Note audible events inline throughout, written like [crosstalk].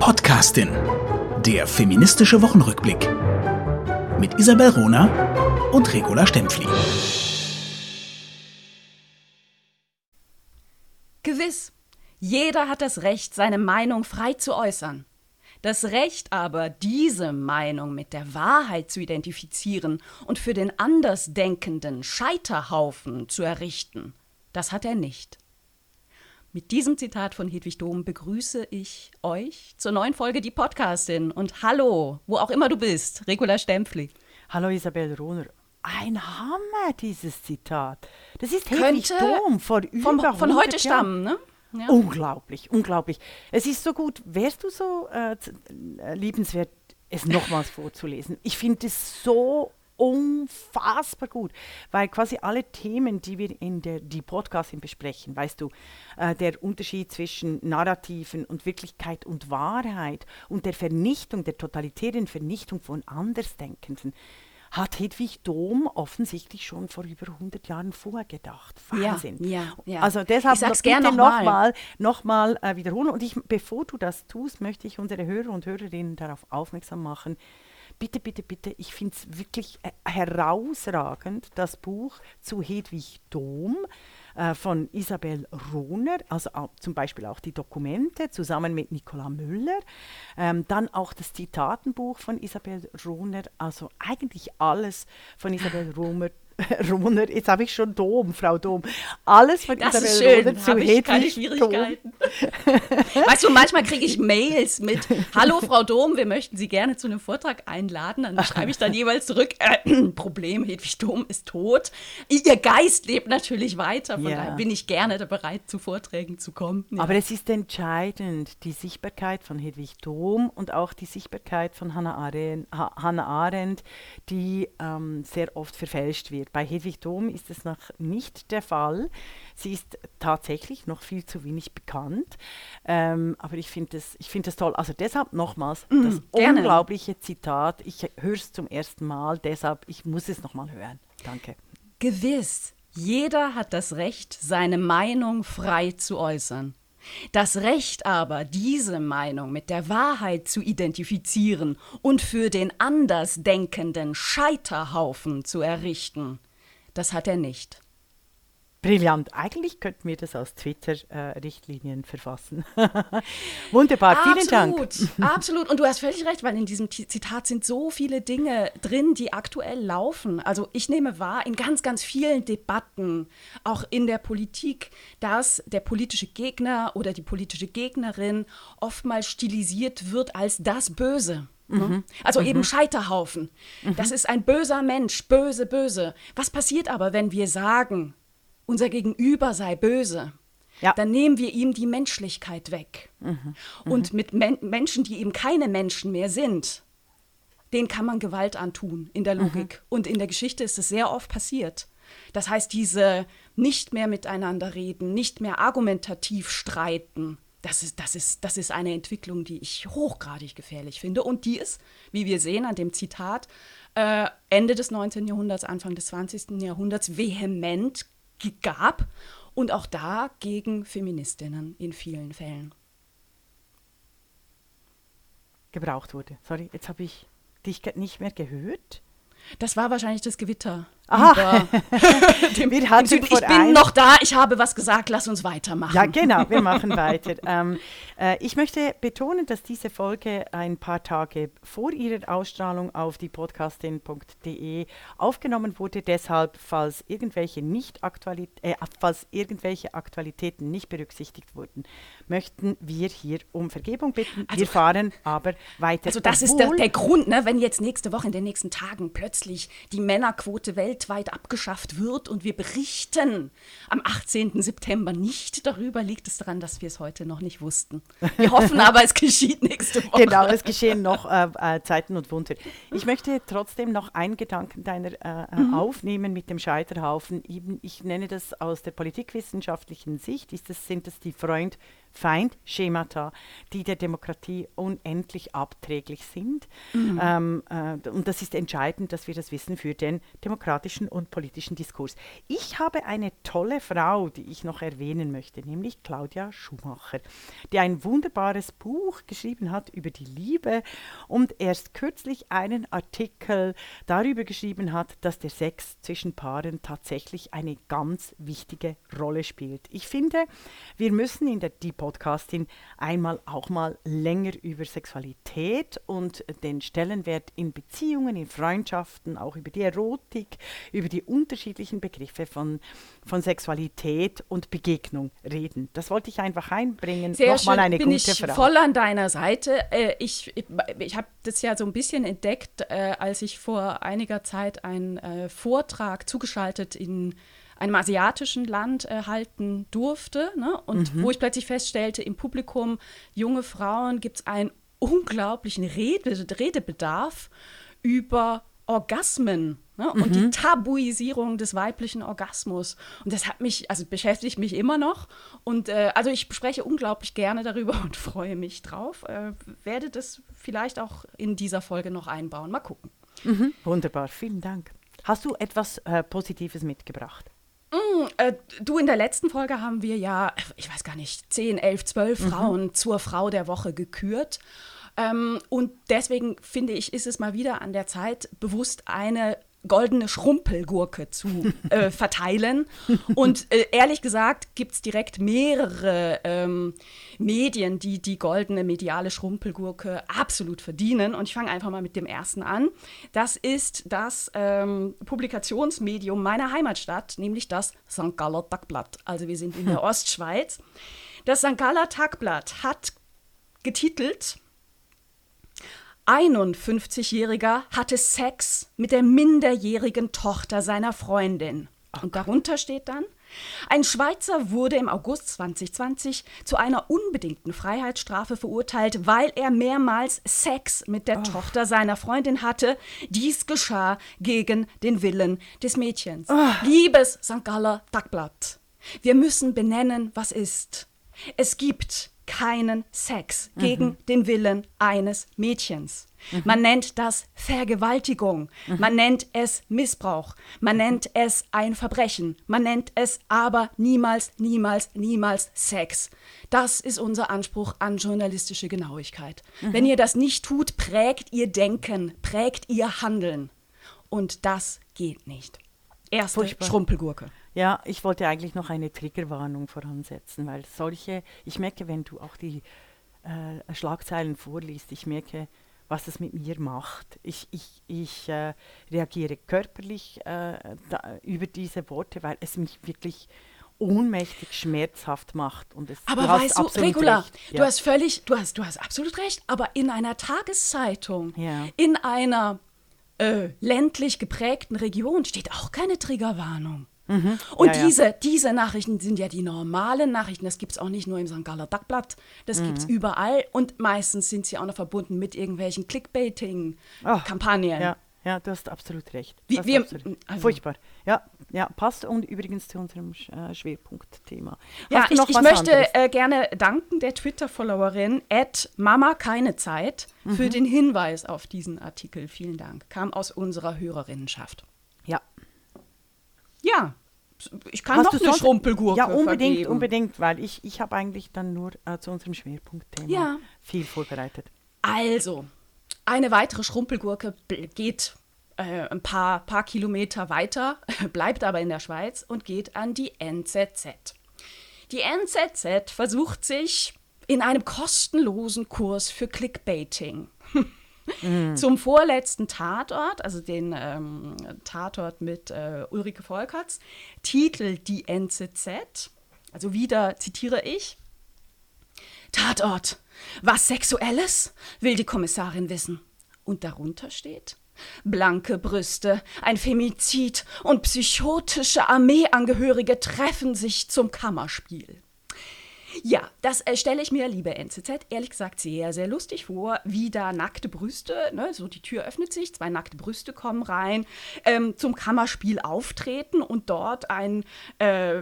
Podcastin. Der feministische Wochenrückblick. Mit Isabel Rona und Regula Stempfli. Gewiss, jeder hat das Recht, seine Meinung frei zu äußern. Das Recht aber, diese Meinung mit der Wahrheit zu identifizieren und für den Andersdenkenden Scheiterhaufen zu errichten, das hat er nicht. Mit diesem Zitat von Hedwig Dom begrüße ich euch zur neuen Folge Die Podcastin und hallo, wo auch immer du bist, Regula Stempfli. Hallo Isabel Rohner. Ein Hammer, dieses Zitat. Das ist Hedwig Dom über vom, von heute stammen, ne? Ja. Unglaublich, unglaublich. Es ist so gut. Wärst du so äh liebenswert, es nochmals vorzulesen? Ich finde es so unfassbar gut, weil quasi alle Themen, die wir in der die Podcasting besprechen, weißt du, äh, der Unterschied zwischen Narrativen und Wirklichkeit und Wahrheit und der Vernichtung, der totalitären Vernichtung von Andersdenkenden, hat Hedwig Dom offensichtlich schon vor über 100 Jahren vorgedacht. Wahnsinn. Ja, ja, ja. Also deshalb ich sag's bitte nochmal noch mal, äh, wiederholen. Und ich, bevor du das tust, möchte ich unsere Hörer und Hörerinnen darauf aufmerksam machen, bitte, bitte, bitte, ich finde es wirklich äh, herausragend, das Buch zu Hedwig Dom äh, von Isabel Rohner, also auch, zum Beispiel auch die Dokumente zusammen mit Nicola Müller, ähm, dann auch das Zitatenbuch von Isabel Rohner, also eigentlich alles von Isabel Rohner [laughs] Rohner, jetzt habe ich schon Dom, Frau Dom. Alles von das Isabel Rohner zu Hedwig keine Schwierigkeiten. [laughs] weißt du, manchmal kriege ich Mails mit Hallo Frau Dom, wir möchten Sie gerne zu einem Vortrag einladen. Dann schreibe ich dann jeweils zurück, äh, [clears throat] Problem, Hedwig Dom ist tot. Ihr Geist lebt natürlich weiter, von ja. daher bin ich gerne bereit, zu Vorträgen zu kommen. Ja. Aber es ist entscheidend, die Sichtbarkeit von Hedwig Dom und auch die Sichtbarkeit von Hannah Arendt, Hannah Arendt die ähm, sehr oft verfälscht wird. Bei Hedwig Dom ist es noch nicht der Fall. Sie ist tatsächlich noch viel zu wenig bekannt. Ähm, aber ich finde das, find das toll. Also deshalb nochmals mm, das gerne. unglaubliche Zitat. Ich höre es zum ersten Mal, deshalb ich muss es nochmal hören. Danke. Gewiss. Jeder hat das Recht, seine Meinung frei zu äußern. Das Recht aber, diese Meinung mit der Wahrheit zu identifizieren und für den Andersdenkenden Scheiterhaufen zu errichten, das hat er nicht. Brillant. Eigentlich könnten wir das aus Twitter-Richtlinien äh, verfassen. [laughs] Wunderbar, vielen absolut, Dank. [laughs] Absolut. Und du hast völlig recht, weil in diesem Zitat sind so viele Dinge drin, die aktuell laufen. Also ich nehme wahr, in ganz, ganz vielen Debatten, auch in der Politik, dass der politische Gegner oder die politische Gegnerin oftmals stilisiert wird als das Böse. Ne? Mhm. Also mhm. eben Scheiterhaufen. Mhm. Das ist ein böser Mensch, böse, böse. Was passiert aber, wenn wir sagen, unser Gegenüber sei böse, ja. dann nehmen wir ihm die Menschlichkeit weg. Mhm. Mhm. Und mit Men Menschen, die eben keine Menschen mehr sind, denen kann man Gewalt antun in der mhm. Logik. Mhm. Und in der Geschichte ist es sehr oft passiert. Das heißt, diese nicht mehr miteinander reden, nicht mehr argumentativ streiten, das ist, das, ist, das ist eine Entwicklung, die ich hochgradig gefährlich finde. Und die ist, wie wir sehen an dem Zitat, äh, Ende des 19. Jahrhunderts, Anfang des 20. Jahrhunderts vehement gab und auch da gegen Feministinnen in vielen Fällen. Gebraucht wurde. Sorry, jetzt habe ich dich nicht mehr gehört. Das war wahrscheinlich das Gewitter. Aha. dem, dem ich bin noch da, ich habe was gesagt, lass uns weitermachen. Ja, genau, wir machen [laughs] weiter. Ähm, äh, ich möchte betonen, dass diese Folge ein paar Tage vor ihrer Ausstrahlung auf die podcastin.de aufgenommen wurde. Deshalb, falls irgendwelche, nicht Aktualit äh, falls irgendwelche Aktualitäten nicht berücksichtigt wurden, möchten wir hier um Vergebung bitten. Also, wir fahren aber weiter. Also das ist der, der Grund, ne, wenn jetzt nächste Woche in den nächsten Tagen plötzlich die Männerquote weltweit weltweit abgeschafft wird und wir berichten am 18. September nicht darüber, liegt es daran, dass wir es heute noch nicht wussten. Wir [laughs] hoffen aber, es geschieht nächste Woche. Genau, es geschehen noch äh, äh, Zeiten und Wunder. Ich möchte trotzdem noch einen Gedanken deiner äh, äh, mhm. aufnehmen mit dem Scheiterhaufen. ich nenne das aus der politikwissenschaftlichen Sicht, ist das, sind das die Freund Feindschemata, die der Demokratie unendlich abträglich sind. Mhm. Ähm, äh, und das ist entscheidend, dass wir das wissen für den demokratischen und politischen Diskurs. Ich habe eine tolle Frau, die ich noch erwähnen möchte, nämlich Claudia Schumacher, die ein wunderbares Buch geschrieben hat über die Liebe und erst kürzlich einen Artikel darüber geschrieben hat, dass der Sex zwischen Paaren tatsächlich eine ganz wichtige Rolle spielt. Ich finde, wir müssen in der die Podcastin einmal auch mal länger über Sexualität und den Stellenwert in Beziehungen, in Freundschaften, auch über die Erotik, über die unterschiedlichen Begriffe von, von Sexualität und Begegnung reden. Das wollte ich einfach einbringen. Sehr Nochmal schön. eine Bin gute ich Frau. voll an deiner Seite. Äh, ich ich, ich habe das ja so ein bisschen entdeckt, äh, als ich vor einiger Zeit einen äh, Vortrag zugeschaltet in einem asiatischen Land äh, halten durfte. Ne? Und mhm. wo ich plötzlich feststellte, im Publikum, junge Frauen, gibt es einen unglaublichen Rede, Redebedarf über Orgasmen ne? und die mhm. Tabuisierung des weiblichen Orgasmus. Und das hat mich, also beschäftigt mich immer noch. Und äh, also ich spreche unglaublich gerne darüber [laughs] und freue mich drauf. Äh, werde das vielleicht auch in dieser Folge noch einbauen. Mal gucken. Mhm. Wunderbar, vielen Dank. Hast du etwas äh, Positives mitgebracht? Mm, äh, du, in der letzten Folge haben wir ja, ich weiß gar nicht, 10, 11, 12 mhm. Frauen zur Frau der Woche gekürt. Ähm, und deswegen finde ich, ist es mal wieder an der Zeit, bewusst eine goldene Schrumpelgurke zu äh, [laughs] verteilen. Und äh, ehrlich gesagt gibt es direkt mehrere ähm, Medien, die die goldene mediale Schrumpelgurke absolut verdienen. Und ich fange einfach mal mit dem ersten an. Das ist das ähm, Publikationsmedium meiner Heimatstadt, nämlich das St. Galler Tagblatt. Also wir sind in der [laughs] Ostschweiz. Das St. Galler Tagblatt hat getitelt 51-Jähriger hatte Sex mit der minderjährigen Tochter seiner Freundin. Und darunter steht dann, ein Schweizer wurde im August 2020 zu einer unbedingten Freiheitsstrafe verurteilt, weil er mehrmals Sex mit der oh. Tochter seiner Freundin hatte. Dies geschah gegen den Willen des Mädchens. Oh. Liebes St. Galler Tagblatt, wir müssen benennen, was ist. Es gibt keinen Sex mhm. gegen den Willen eines Mädchens. Mhm. Man nennt das Vergewaltigung, mhm. man nennt es Missbrauch, man nennt es ein Verbrechen, man nennt es aber niemals, niemals, niemals Sex. Das ist unser Anspruch an journalistische Genauigkeit. Mhm. Wenn ihr das nicht tut, prägt ihr Denken, prägt ihr Handeln. Und das geht nicht. Erste Furchtbar. Schrumpelgurke. Ja, ich wollte eigentlich noch eine Triggerwarnung voransetzen, weil solche, ich merke, wenn du auch die äh, Schlagzeilen vorliest, ich merke, was es mit mir macht. Ich, ich, ich äh, reagiere körperlich äh, da, über diese Worte, weil es mich wirklich ohnmächtig schmerzhaft macht. Und es, aber du weißt du, Regula, ja. du hast völlig, du hast, du hast absolut recht, aber in einer Tageszeitung, ja. in einer äh, ländlich geprägten Region steht auch keine Triggerwarnung. Mhm. Und ja, diese, ja. diese Nachrichten sind ja die normalen Nachrichten. Das gibt es auch nicht nur im St. Galler Tagblatt, das mhm. gibt es überall. Und meistens sind sie auch noch verbunden mit irgendwelchen Clickbaiting-Kampagnen. Ja. Ja, du hast absolut recht. Wie, wir, absolut. Also Furchtbar. Ja, ja, passt und übrigens zu unserem äh, Schwerpunktthema. Ja, ich, ich möchte äh, gerne danken der Twitter-Followerin Mama keine Zeit mhm. für den Hinweis auf diesen Artikel. Vielen Dank. Kam aus unserer Hörerinnenschaft. Ja. Ich kann Hast noch eine Schrumpelgurke Ja, unbedingt, vergeben. unbedingt, weil ich, ich habe eigentlich dann nur äh, zu unserem Schwerpunktthema ja. viel vorbereitet. Also, eine weitere Schrumpelgurke geht äh, ein paar, paar Kilometer weiter, [laughs] bleibt aber in der Schweiz und geht an die NZZ. Die NZZ versucht sich in einem kostenlosen Kurs für Clickbaiting. [laughs] Mhm. Zum vorletzten Tatort, also den ähm, Tatort mit äh, Ulrike Volkerts, titelt die NZZ, also wieder zitiere ich, Tatort, was Sexuelles, will die Kommissarin wissen. Und darunter steht, Blanke Brüste, ein Femizid und psychotische Armeeangehörige treffen sich zum Kammerspiel. Ja, das äh, stelle ich mir, liebe NZZ, ehrlich gesagt sehr, sehr lustig vor, wie da nackte Brüste, ne, so die Tür öffnet sich, zwei nackte Brüste kommen rein, ähm, zum Kammerspiel auftreten und dort ein, äh,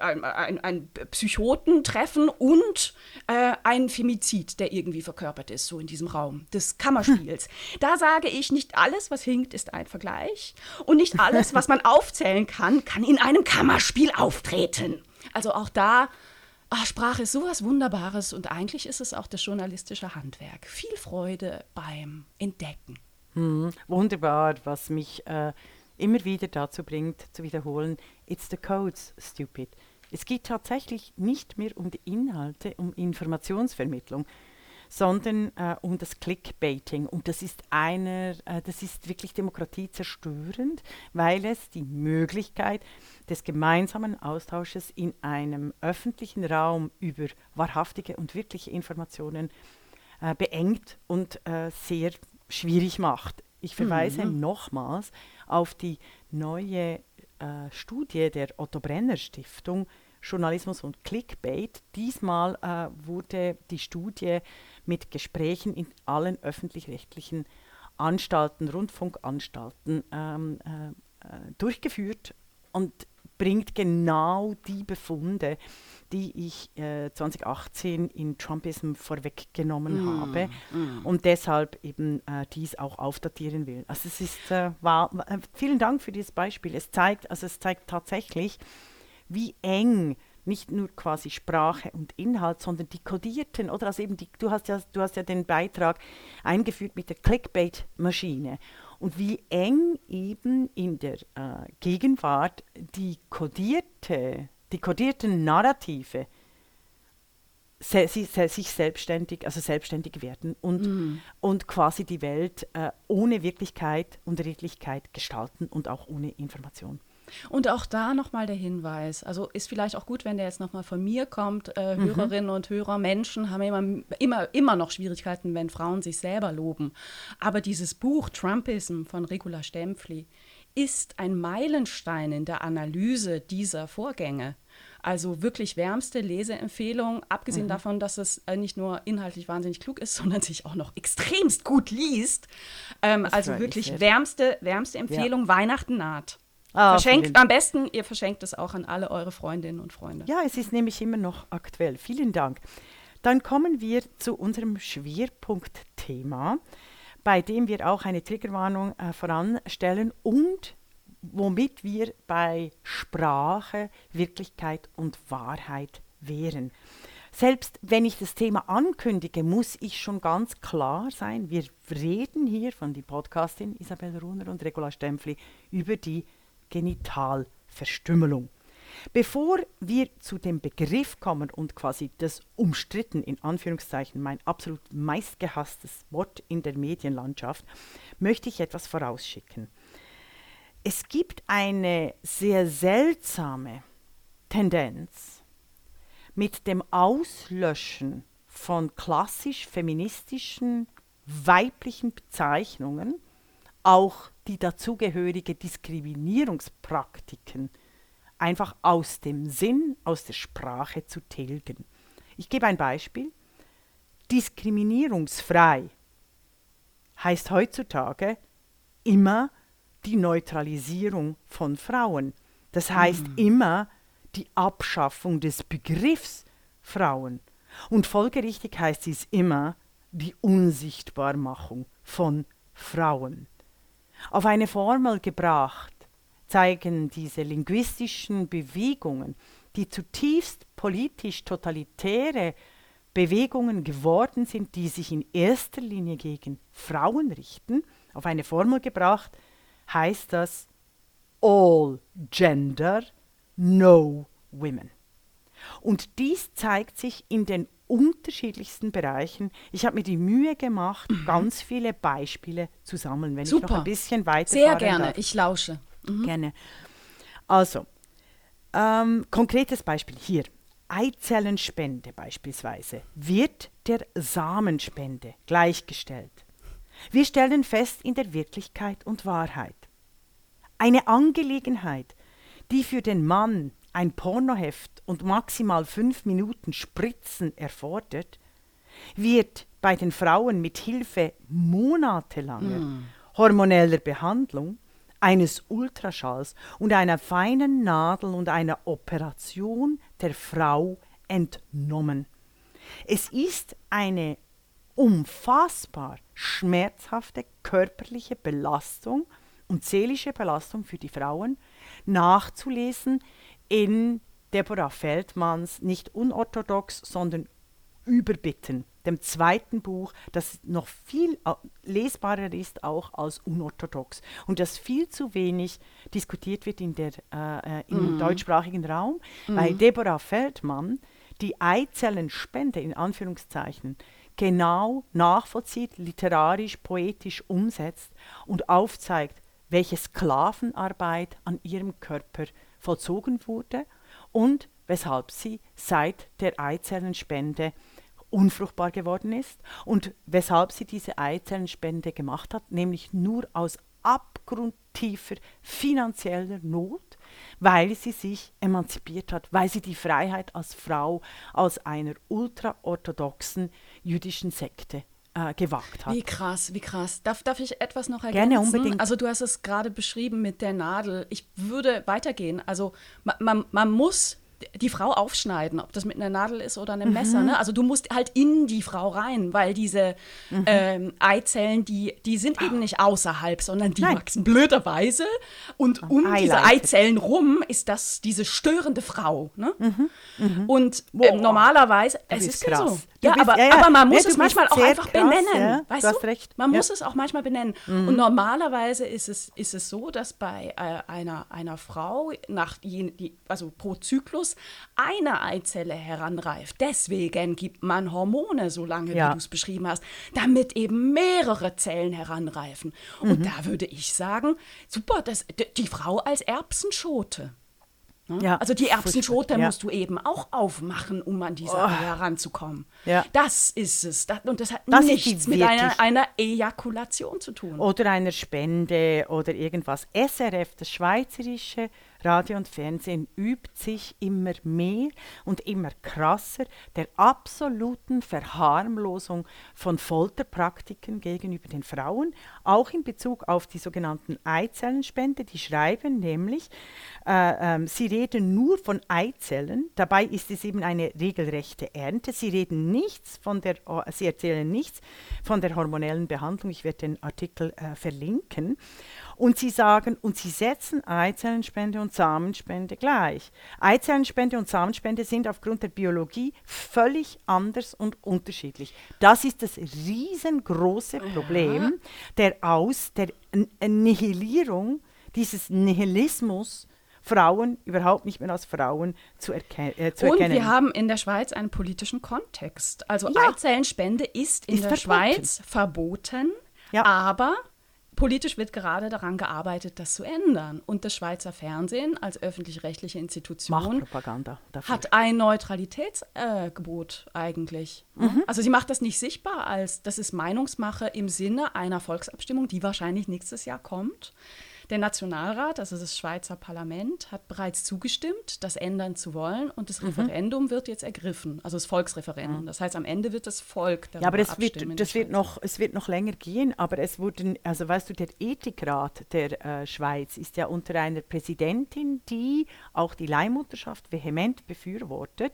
ein, ein, ein, Psychoten treffen und äh, ein Femizid, der irgendwie verkörpert ist, so in diesem Raum des Kammerspiels. [laughs] Da sage ich, nicht alles, was hinkt, ist ein Vergleich und nicht alles, was man [laughs] aufzählen kann, kann in einem Kammerspiel auftreten. Also auch da Ach, Sprache ist sowas Wunderbares und eigentlich ist es auch das journalistische Handwerk. Viel Freude beim Entdecken. Hm, wunderbar, was mich äh, immer wieder dazu bringt, zu wiederholen, it's the codes, stupid. Es geht tatsächlich nicht mehr um die Inhalte, um Informationsvermittlung, sondern äh, um das Clickbaiting. Und das ist einer, äh, das ist wirklich demokratiezerstörend, weil es die Möglichkeit des gemeinsamen Austausches in einem öffentlichen Raum über wahrhaftige und wirkliche Informationen äh, beengt und äh, sehr schwierig macht. Ich verweise mhm. nochmals auf die neue äh, Studie der Otto Brenner Stiftung Journalismus und Clickbait. Diesmal äh, wurde die Studie mit Gesprächen in allen öffentlich-rechtlichen Anstalten, Rundfunkanstalten ähm, äh, äh, durchgeführt und bringt genau die Befunde, die ich äh, 2018 in Trumpism vorweggenommen mm, habe mm. und deshalb eben äh, dies auch aufdatieren will. Also es ist, äh, war, vielen Dank für dieses Beispiel. Es zeigt, also es zeigt tatsächlich, wie eng nicht nur quasi Sprache und Inhalt, sondern die kodierten, oder also eben die, du hast ja, du hast ja den Beitrag eingeführt mit der Clickbait-Maschine und wie eng eben in der äh, Gegenwart die kodierte, die kodierten Narrative se, se, se, sich selbstständig, also selbstständig werden und, mm. und quasi die Welt äh, ohne Wirklichkeit und Redlichkeit gestalten und auch ohne Information. Und auch da nochmal der Hinweis, also ist vielleicht auch gut, wenn der jetzt nochmal von mir kommt, äh, mhm. Hörerinnen und Hörer, Menschen haben immer, immer, immer noch Schwierigkeiten, wenn Frauen sich selber loben. Aber dieses Buch Trumpism von Regula Stempfli ist ein Meilenstein in der Analyse dieser Vorgänge. Also wirklich wärmste Leseempfehlung, abgesehen mhm. davon, dass es äh, nicht nur inhaltlich wahnsinnig klug ist, [laughs] sondern sich auch noch extremst gut liest. Ähm, also wirklich wärmste, wärmste Empfehlung, ja. Weihnachten naht. Ah, Verschenkt am besten, ihr verschenkt es auch an alle eure Freundinnen und Freunde. Ja, es ist nämlich immer noch aktuell. Vielen Dank. Dann kommen wir zu unserem Schwerpunktthema, bei dem wir auch eine Triggerwarnung äh, voranstellen und womit wir bei Sprache, Wirklichkeit und Wahrheit wären. Selbst wenn ich das Thema ankündige, muss ich schon ganz klar sein, wir reden hier von die Podcastin Isabel Runer und Regula Stempfli über die Genitalverstümmelung. Bevor wir zu dem Begriff kommen und quasi das umstritten, in Anführungszeichen, mein absolut meistgehasstes Wort in der Medienlandschaft, möchte ich etwas vorausschicken. Es gibt eine sehr seltsame Tendenz mit dem Auslöschen von klassisch feministischen weiblichen Bezeichnungen, auch die dazugehörige Diskriminierungspraktiken einfach aus dem Sinn, aus der Sprache zu tilgen. Ich gebe ein Beispiel. Diskriminierungsfrei heißt heutzutage immer die Neutralisierung von Frauen. Das heißt mhm. immer die Abschaffung des Begriffs Frauen. Und folgerichtig heißt es immer die Unsichtbarmachung von Frauen. Auf eine Formel gebracht zeigen diese linguistischen Bewegungen, die zutiefst politisch totalitäre Bewegungen geworden sind, die sich in erster Linie gegen Frauen richten, auf eine Formel gebracht, heißt das All Gender, No Women. Und dies zeigt sich in den unterschiedlichsten Bereichen. Ich habe mir die Mühe gemacht, mhm. ganz viele Beispiele zu sammeln, wenn Super. ich noch ein bisschen weiter Sehr gerne, darf. ich lausche. Mhm. Gerne. Also, ähm, konkretes Beispiel hier. Eizellenspende beispielsweise wird der Samenspende gleichgestellt. Wir stellen fest in der Wirklichkeit und Wahrheit. Eine Angelegenheit, die für den Mann ein Pornoheft und maximal fünf Minuten Spritzen erfordert, wird bei den Frauen mit Hilfe monatelanger mm. hormoneller Behandlung, eines Ultraschalls und einer feinen Nadel und einer Operation der Frau entnommen. Es ist eine unfassbar schmerzhafte körperliche Belastung und seelische Belastung für die Frauen nachzulesen in Deborah Feldmanns nicht unorthodox, sondern überbitten, dem zweiten Buch, das noch viel äh, lesbarer ist auch als unorthodox und das viel zu wenig diskutiert wird in der, äh, äh im mm. deutschsprachigen Raum, mm. weil Deborah Feldmann die Eizellenspende in Anführungszeichen genau nachvollzieht, literarisch, poetisch umsetzt und aufzeigt, welche Sklavenarbeit an ihrem Körper vollzogen wurde und weshalb sie seit der Eizellenspende unfruchtbar geworden ist und weshalb sie diese Eizellenspende gemacht hat, nämlich nur aus abgrundtiefer finanzieller Not, weil sie sich emanzipiert hat, weil sie die Freiheit als Frau aus einer ultraorthodoxen jüdischen Sekte äh, gewagt hat. Wie krass, wie krass. Darf, darf ich etwas noch ergänzen? Gerne, unbedingt. Also du hast es gerade beschrieben mit der Nadel. Ich würde weitergehen. Also man, man, man muss die Frau aufschneiden, ob das mit einer Nadel ist oder einem mhm. Messer. Ne? Also du musst halt in die Frau rein, weil diese mhm. ähm, Eizellen, die, die sind eben nicht außerhalb, sondern die Nein. wachsen blöderweise. Und um diese Eizellen rum ist das diese störende Frau. Ne? Mhm. mhm. Und ähm, normalerweise, es ist krass. so. Ja, bist, aber, ja, ja. aber man muss ja, es manchmal auch einfach krass, benennen. Weißt du? Recht. Man muss es auch manchmal benennen. Mhm. Und normalerweise ist es, ist es so, dass bei äh, einer, einer Frau nach die, also pro Zyklus Zyklus eine Eizelle heranreift. Deswegen gibt man Hormone, so lange ja. wie du es beschrieben hast, damit eben mehrere Zellen heranreifen. Und mhm. da würde ich sagen, super, das, die Frau als Erbsenschote. Ne? Ja, also die Erbsenschote ja. musst du eben auch aufmachen, um an diese oh. Eier heranzukommen. Ja. Das ist es. Das, und das hat das nichts mit einer, einer, Ejakulation zu tun. Oder einer Spende oder irgendwas. SRF, das Schweizerische Radio und Fernsehen übt sich immer mehr und immer krasser der absoluten Verharmlosung von Folterpraktiken gegenüber den Frauen, auch in Bezug auf die sogenannten Eizellenspende. Die schreiben nämlich, äh, äh, sie reden nur von Eizellen, dabei ist es eben eine regelrechte Ernte. Sie reden nichts von der, oh, sie erzählen nichts von der hormonellen Behandlung. Ich werde den Artikel äh, verlinken. Und sie sagen, und sie setzen Eizellenspende und Samenspende gleich. Eizellenspende und Samenspende sind aufgrund der Biologie völlig anders und unterschiedlich. Das ist das riesengroße Problem ja. der Aus, der Nihilierung dieses Nihilismus Frauen überhaupt nicht mehr als Frauen zu, erken äh, zu erkennen. Und wir haben in der Schweiz einen politischen Kontext. Also ja. Eizellenspende ist in ist der verboten. Schweiz verboten, ja. aber Politisch wird gerade daran gearbeitet, das zu ändern. Und das Schweizer Fernsehen als öffentlich-rechtliche Institution hat ein Neutralitätsgebot äh, eigentlich. Mhm. Also sie macht das nicht sichtbar als, das ist Meinungsmache im Sinne einer Volksabstimmung, die wahrscheinlich nächstes Jahr kommt. Der Nationalrat, also das Schweizer Parlament, hat bereits zugestimmt, das ändern zu wollen und das mhm. Referendum wird jetzt ergriffen, also das Volksreferendum. Mhm. Das heißt, am Ende wird das Volk darüber Ja, aber das wird, das wird noch, es wird noch länger gehen, aber es wurden, also weißt du, der Ethikrat der äh, Schweiz ist ja unter einer Präsidentin, die auch die Leihmutterschaft vehement befürwortet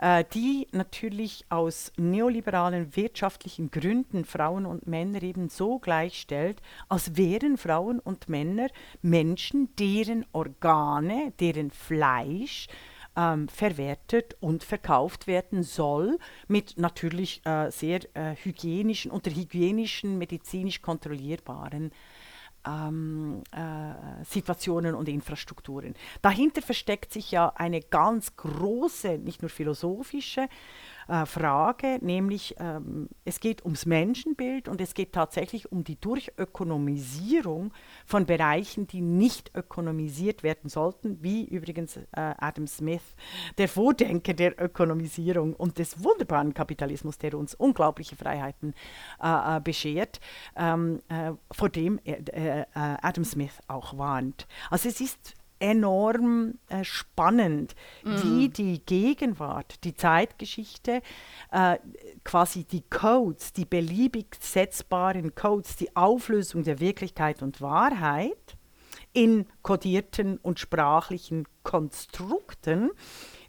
äh, die natürlich aus neoliberalen wirtschaftlichen Gründen Frauen und Männer eben so gleichstellt, als wären Frauen und Männer Menschen, deren Organe, deren Fleisch ähm, verwertet und verkauft werden soll, mit natürlich äh, sehr äh, hygienischen, unter hygienischen, medizinisch kontrollierbaren ähm, äh, Situationen und Infrastrukturen. Dahinter versteckt sich ja eine ganz große, nicht nur philosophische, äh, Frage, nämlich ähm, es geht ums Menschenbild und es geht tatsächlich um die Durchökonomisierung von Bereichen, die nicht ökonomisiert werden sollten, wie übrigens äh, Adam Smith, der Vordenker der Ökonomisierung und des wunderbaren Kapitalismus, der uns unglaubliche Freiheiten äh, äh beschert, ähm, äh, vor dem Adam Smith auch warnt. Also es ist enorm äh, spannend, mhm. wie die Gegenwart, die Zeitgeschichte, äh, quasi die Codes, die beliebig setzbaren Codes, die Auflösung der Wirklichkeit und Wahrheit in kodierten und sprachlichen Konstrukten,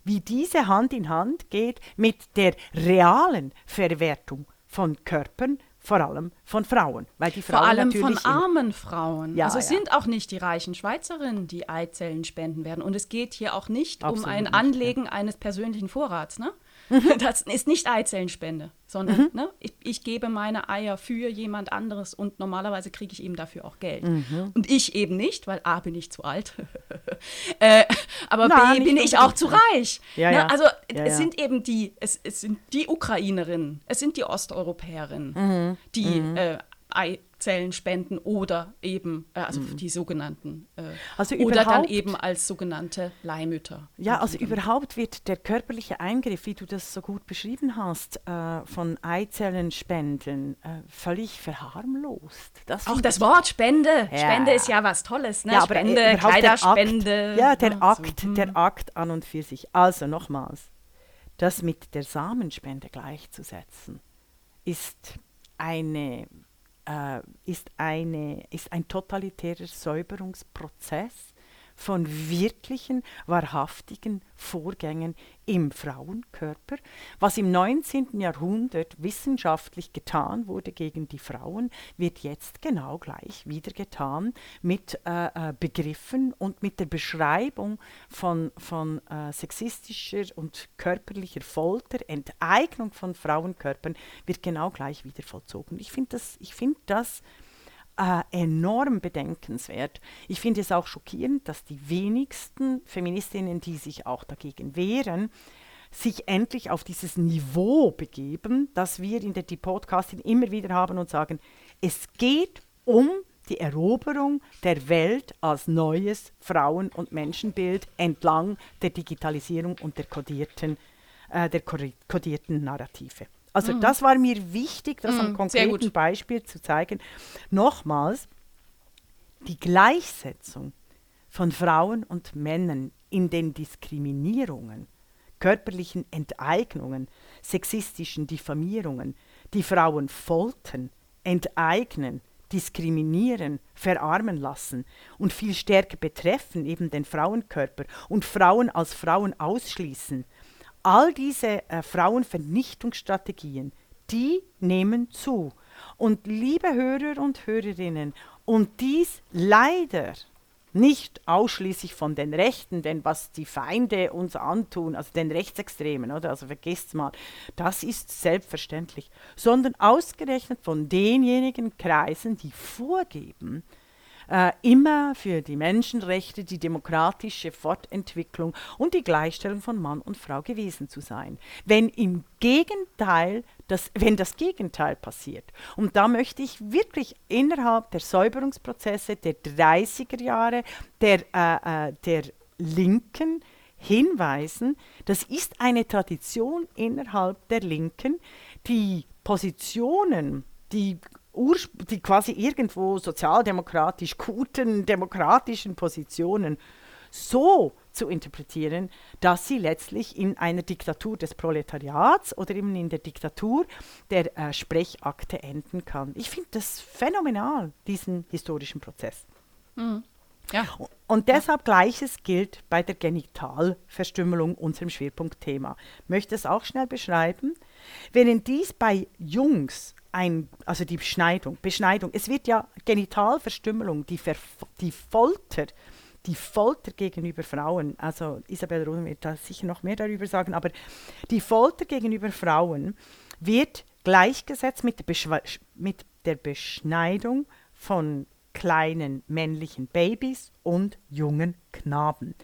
wie diese Hand in Hand geht mit der realen Verwertung von Körpern, vor allem von Frauen. Weil die Frauen vor allem von armen Frauen. Ja, also es ja. sind auch nicht die reichen Schweizerinnen, die Eizellen spenden werden. Und es geht hier auch nicht Absolut um ein nicht, Anlegen ja. eines persönlichen Vorrats. Ne? [laughs] Das ist nicht Eizellenspende, sondern mhm. ne, ich, ich, gebe meine Eier für jemand anderes und normalerweise kriege ich eben dafür auch Geld. Mhm. Und ich eben nicht, weil A bin ich zu alt, [laughs] äh, aber Na, B bin ich auch zu reich. Ja, ne? ja. Also ja, es sind eben die, es, es, sind die Ukrainerinnen, es sind die Osteuropäerinnen, mhm. die mhm. Äh, Ei Zellen spenden oder eben, äh, also mhm. die sogenannten, äh, also oder dann eben als sogenannte Leihmütter. Ja, also überhaupt wird der körperliche Eingriff, wie du das so gut beschrieben hast, äh, von Eizellenspenden äh, völlig verharmlost. Das Auch das Wort Spende. Ja. Spende ist ja was Tolles, ne? Ja, aber Spende, Kleiderspende. Ja, der, ja, Akt, so. der Akt an und für sich. Also nochmals, das mit der Samenspende gleichzusetzen, ist eine äh, ist, eine, ist ein totalitärer Säuberungsprozess von wirklichen, wahrhaftigen Vorgängen im Frauenkörper. Was im 19. Jahrhundert wissenschaftlich getan wurde gegen die Frauen, wird jetzt genau gleich wieder getan mit äh, äh, Begriffen und mit der Beschreibung von, von äh, sexistischer und körperlicher Folter, Enteignung von Frauenkörpern, wird genau gleich wieder vollzogen. Ich finde das, ich find das äh, enorm bedenkenswert. Ich finde es auch schockierend, dass die wenigsten Feministinnen, die sich auch dagegen wehren, sich endlich auf dieses Niveau begeben, das wir in der die Podcasting immer wieder haben und sagen, es geht um die Eroberung der Welt als neues Frauen- und Menschenbild entlang der Digitalisierung und der kodierten, äh, der kodierten Narrative. Also mhm. das war mir wichtig, das mhm, am konkreten Beispiel zu zeigen. Nochmals, die Gleichsetzung von Frauen und Männern in den Diskriminierungen, körperlichen Enteignungen, sexistischen Diffamierungen, die Frauen foltern, enteignen, diskriminieren, verarmen lassen und viel stärker betreffen eben den Frauenkörper und Frauen als Frauen ausschließen all diese äh, Frauenvernichtungsstrategien, die nehmen zu. Und liebe Hörer und Hörerinnen, und dies leider nicht ausschließlich von den Rechten, denn was die Feinde uns antun, also den Rechtsextremen, oder? Also vergesst mal, das ist selbstverständlich, sondern ausgerechnet von denjenigen Kreisen, die vorgeben, äh, immer für die Menschenrechte, die demokratische Fortentwicklung und die Gleichstellung von Mann und Frau gewesen zu sein. Wenn im Gegenteil, das, [laughs] wenn das Gegenteil passiert, und da möchte ich wirklich innerhalb der Säuberungsprozesse der 30er Jahre, der, äh, äh, der Linken, hinweisen, das ist eine Tradition innerhalb der Linken, die Positionen, die die quasi irgendwo sozialdemokratisch guten demokratischen Positionen so zu interpretieren, dass sie letztlich in einer Diktatur des Proletariats oder eben in der Diktatur der äh, Sprechakte enden kann. Ich finde das phänomenal, diesen historischen Prozess. Mhm. Ja. Und deshalb gleiches gilt bei der Genitalverstümmelung, unserem Schwerpunktthema. Ich möchte es auch schnell beschreiben. Während dies bei Jungs ein, also die Beschneidung, Beschneidung, es wird ja Genitalverstümmelung, die, Ver, die Folter, die Folter gegenüber Frauen, also Isabel Rosen wird da sicher noch mehr darüber sagen, aber die Folter gegenüber Frauen wird gleichgesetzt mit der, mit der Beschneidung von kleinen männlichen Babys und jungen Knaben.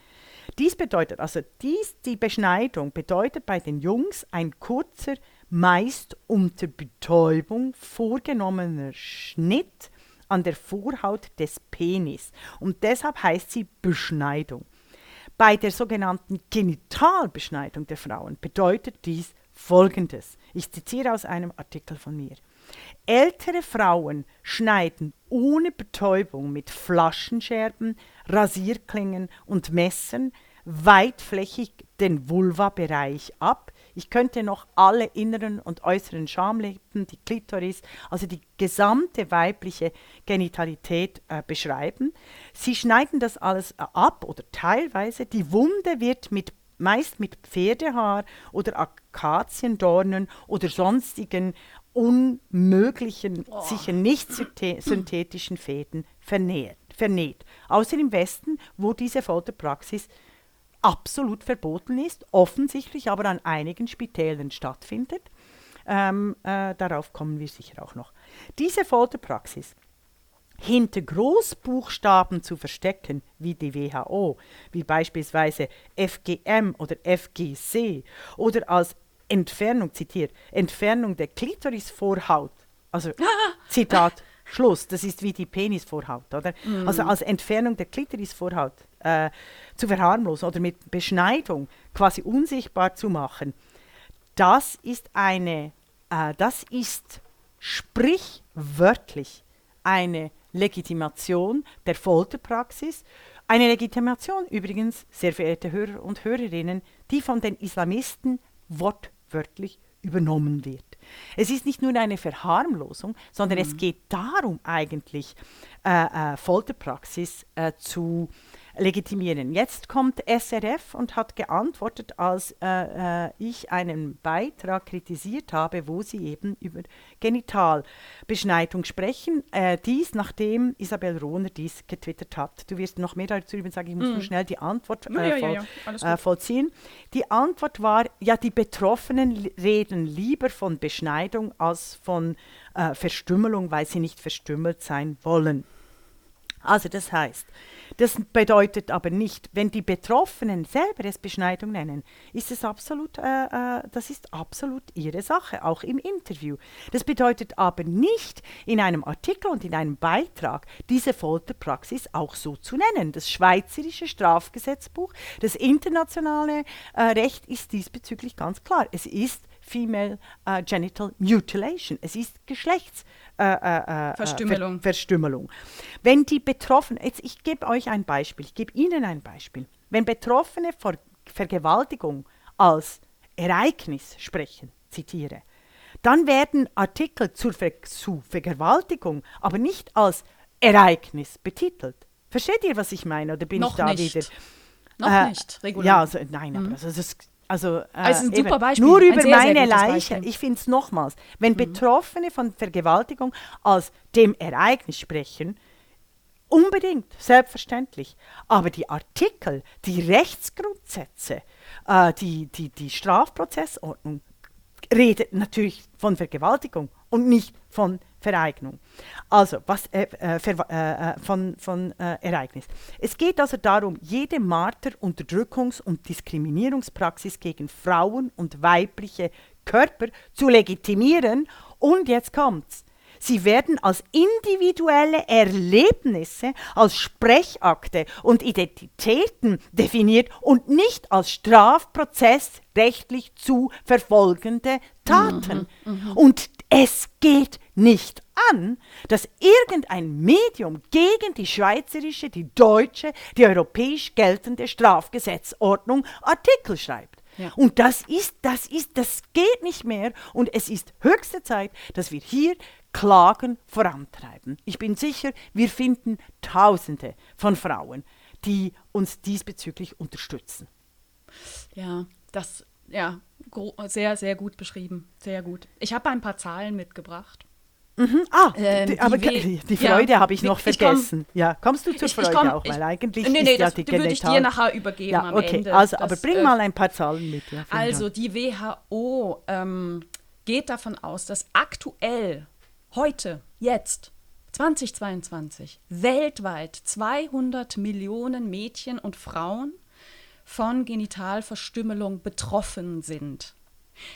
Dies bedeutet, also dies, die Beschneidung bedeutet bei den Jungs ein kurzer meist unter Betäubung vorgenommener Schnitt an der Vorhaut des Penis und deshalb heißt sie Beschneidung. Bei der sogenannten Genitalbeschneidung der Frauen bedeutet dies folgendes. Ich zitiere aus einem Artikel von mir. Ältere Frauen schneiden ohne Betäubung mit Flaschenscherben, Rasierklingen und Messern weitflächig den Vulva-Bereich ab. Ich könnte noch alle inneren und äußeren Schamlippen, die Klitoris, also die gesamte weibliche Genitalität äh, beschreiben. Sie schneiden das alles äh, ab oder teilweise. Die Wunde wird mit meist mit Pferdehaar oder Akaziendornen oder sonstigen unmöglichen, oh. sicher nicht synthetischen Fäden vernäht, vernäht. Außer im Westen, wo diese Folterpraxis absolut verboten ist, offensichtlich aber an einigen Spitälern stattfindet. Ähm, äh, darauf kommen wir sicher auch noch. Diese Folterpraxis hinter Großbuchstaben zu verstecken, wie die WHO, wie beispielsweise FGM oder FGC, oder als Entfernung, zitiert, Entfernung der Klitorisvorhaut, also [laughs] Zitat, Schluss, das ist wie die Penisvorhaut, oder? Mm. Also als Entfernung der Klitorisvorhaut äh, zu verharmlosen oder mit Beschneidung quasi unsichtbar zu machen, das ist eine, äh, das ist sprichwörtlich eine Legitimation der Folterpraxis. Eine Legitimation übrigens, sehr verehrte Hörer und Hörerinnen, die von den Islamisten wortwörtlich übernommen wird. Es ist nicht nur eine Verharmlosung, sondern mhm. es geht darum eigentlich, äh, äh, Folterpraxis äh, zu legitimieren. Jetzt kommt SRF und hat geantwortet, als äh, äh, ich einen Beitrag kritisiert habe, wo sie eben über Genitalbeschneidung sprechen. Äh, dies, nachdem Isabel Rohner dies getwittert hat. Du wirst noch mehr dazu sagen, ich muss mm. nur schnell die Antwort äh, voll, ja, äh, vollziehen. Die Antwort war, ja, die Betroffenen reden lieber von Beschneidung als von äh, Verstümmelung, weil sie nicht verstümmelt sein wollen. Also das heißt, das bedeutet aber nicht, wenn die Betroffenen selber es Beschneidung nennen, ist es absolut, äh, äh, das ist absolut ihre Sache, auch im Interview. Das bedeutet aber nicht, in einem Artikel und in einem Beitrag diese Folterpraxis auch so zu nennen. Das Schweizerische Strafgesetzbuch, das internationale äh, Recht ist diesbezüglich ganz klar. Es ist Female uh, Genital Mutilation. Es ist Geschlechtsverstümmelung. Äh, äh, Ver Verstümmelung. Wenn die Betroffenen, jetzt ich gebe euch ein Beispiel, ich gebe Ihnen ein Beispiel. Wenn Betroffene vor Vergewaltigung als Ereignis sprechen, zitiere, dann werden Artikel zur Ver zu Vergewaltigung aber nicht als Ereignis betitelt. Versteht ihr, was ich meine? Oder bin Noch ich da nicht. wieder? Noch äh, nicht, regulär. Ja, also, nein, mhm. aber also, das, also, äh, also ein super Beispiel. nur über sehr, meine sehr Leiche. Beispiel. Ich finde es nochmals, wenn mhm. Betroffene von Vergewaltigung als dem Ereignis sprechen, unbedingt, selbstverständlich. Aber die Artikel, die Rechtsgrundsätze, äh, die, die, die Strafprozessordnung redet natürlich von Vergewaltigung und nicht von Vereignung. Also, was äh, äh, äh, äh, von, von äh, Ereignis. Es geht also darum, jede Marter-, Unterdrückungs- und Diskriminierungspraxis gegen Frauen und weibliche Körper zu legitimieren. Und jetzt kommt's. Sie werden als individuelle Erlebnisse, als Sprechakte und Identitäten definiert und nicht als strafprozessrechtlich zu verfolgende Taten. Mhm, mh. Und es geht nicht an, dass irgendein Medium gegen die schweizerische, die deutsche, die europäisch geltende Strafgesetzordnung Artikel schreibt. Ja. Und das ist, das ist, das geht nicht mehr. Und es ist höchste Zeit, dass wir hier Klagen vorantreiben. Ich bin sicher, wir finden Tausende von Frauen, die uns diesbezüglich unterstützen. Ja, das, ja, sehr, sehr gut beschrieben. Sehr gut. Ich habe ein paar Zahlen mitgebracht. Mhm. Ah, ähm, die, aber die, die Freude ja, habe ich noch ich vergessen. Komm, ja, kommst du zur ich, Freude ich komm, auch, weil eigentlich nee, nee, ist ja das die würde ich dir nachher übergeben ja, okay. Ende. Also, aber bring äh, mal ein paar Zahlen mit. Ja, also, die WHO ähm, geht davon aus, dass aktuell, heute, jetzt, 2022, weltweit 200 Millionen Mädchen und Frauen von Genitalverstümmelung betroffen sind.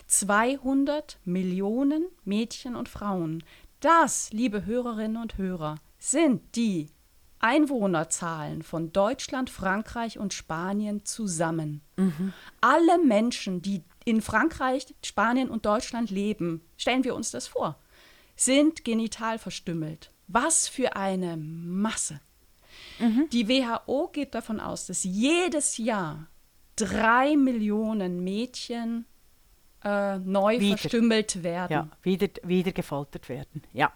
200 Millionen Mädchen und Frauen. Das, liebe Hörerinnen und Hörer, sind die Einwohnerzahlen von Deutschland, Frankreich und Spanien zusammen. Mhm. Alle Menschen, die in Frankreich, Spanien und Deutschland leben, stellen wir uns das vor, sind genital verstümmelt. Was für eine Masse. Mhm. Die WHO geht davon aus, dass jedes Jahr drei Millionen Mädchen äh, neu wieder. verstümmelt werden. Ja, wieder, wieder gefoltert werden. Ja.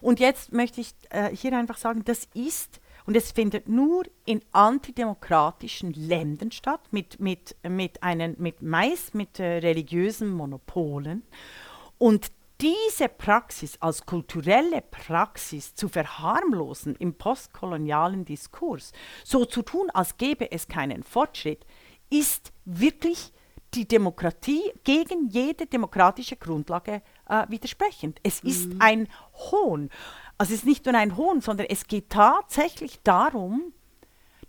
Und jetzt möchte ich äh, hier einfach sagen, das ist und es findet nur in antidemokratischen Ländern statt, mit, mit, mit, einen, mit meist mit äh, religiösen Monopolen. Und diese Praxis als kulturelle Praxis zu verharmlosen im postkolonialen Diskurs, so zu tun, als gäbe es keinen Fortschritt, ist wirklich die Demokratie gegen jede demokratische Grundlage äh, widersprechend. Es ist mhm. ein Hohn. Also es ist nicht nur ein Hohn, sondern es geht tatsächlich darum,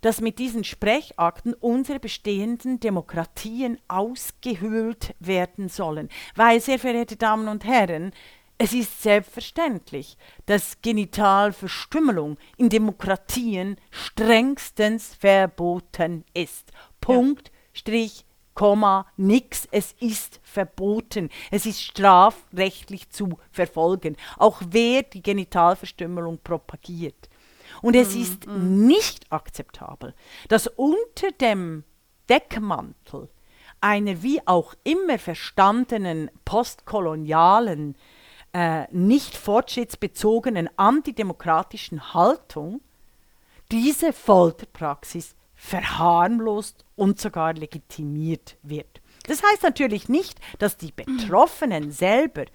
dass mit diesen Sprechakten unsere bestehenden Demokratien ausgehöhlt werden sollen. Weil, sehr verehrte Damen und Herren, es ist selbstverständlich, dass Genitalverstümmelung in Demokratien strengstens verboten ist. Punkt, ja. Strich, Komma, nix, es ist verboten. Es ist strafrechtlich zu verfolgen, auch wer die Genitalverstümmelung propagiert. Und es mm, ist mm. nicht akzeptabel, dass unter dem Deckmantel einer wie auch immer verstandenen postkolonialen, äh, nicht fortschrittsbezogenen antidemokratischen Haltung diese Folterpraxis verharmlost und sogar legitimiert wird. Das heißt natürlich nicht, dass die Betroffenen selber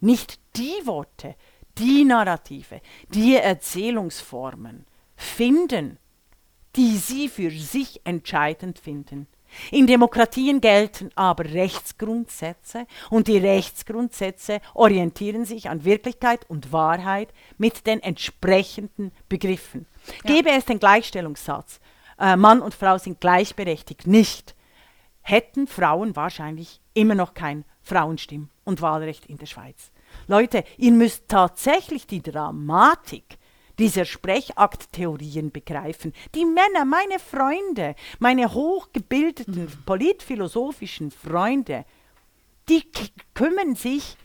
nicht die Worte, die Narrative, die Erzählungsformen finden, die sie für sich entscheidend finden. In Demokratien gelten aber Rechtsgrundsätze und die Rechtsgrundsätze orientieren sich an Wirklichkeit und Wahrheit mit den entsprechenden Begriffen. Ja. Gäbe es den Gleichstellungssatz, äh, Mann und Frau sind gleichberechtigt nicht, hätten Frauen wahrscheinlich immer noch kein Frauenstimm- und Wahlrecht in der Schweiz. Leute, ihr müsst tatsächlich die Dramatik dieser Sprechakttheorien begreifen. Die Männer, meine Freunde, meine hochgebildeten mhm. politphilosophischen Freunde, die kümmern sich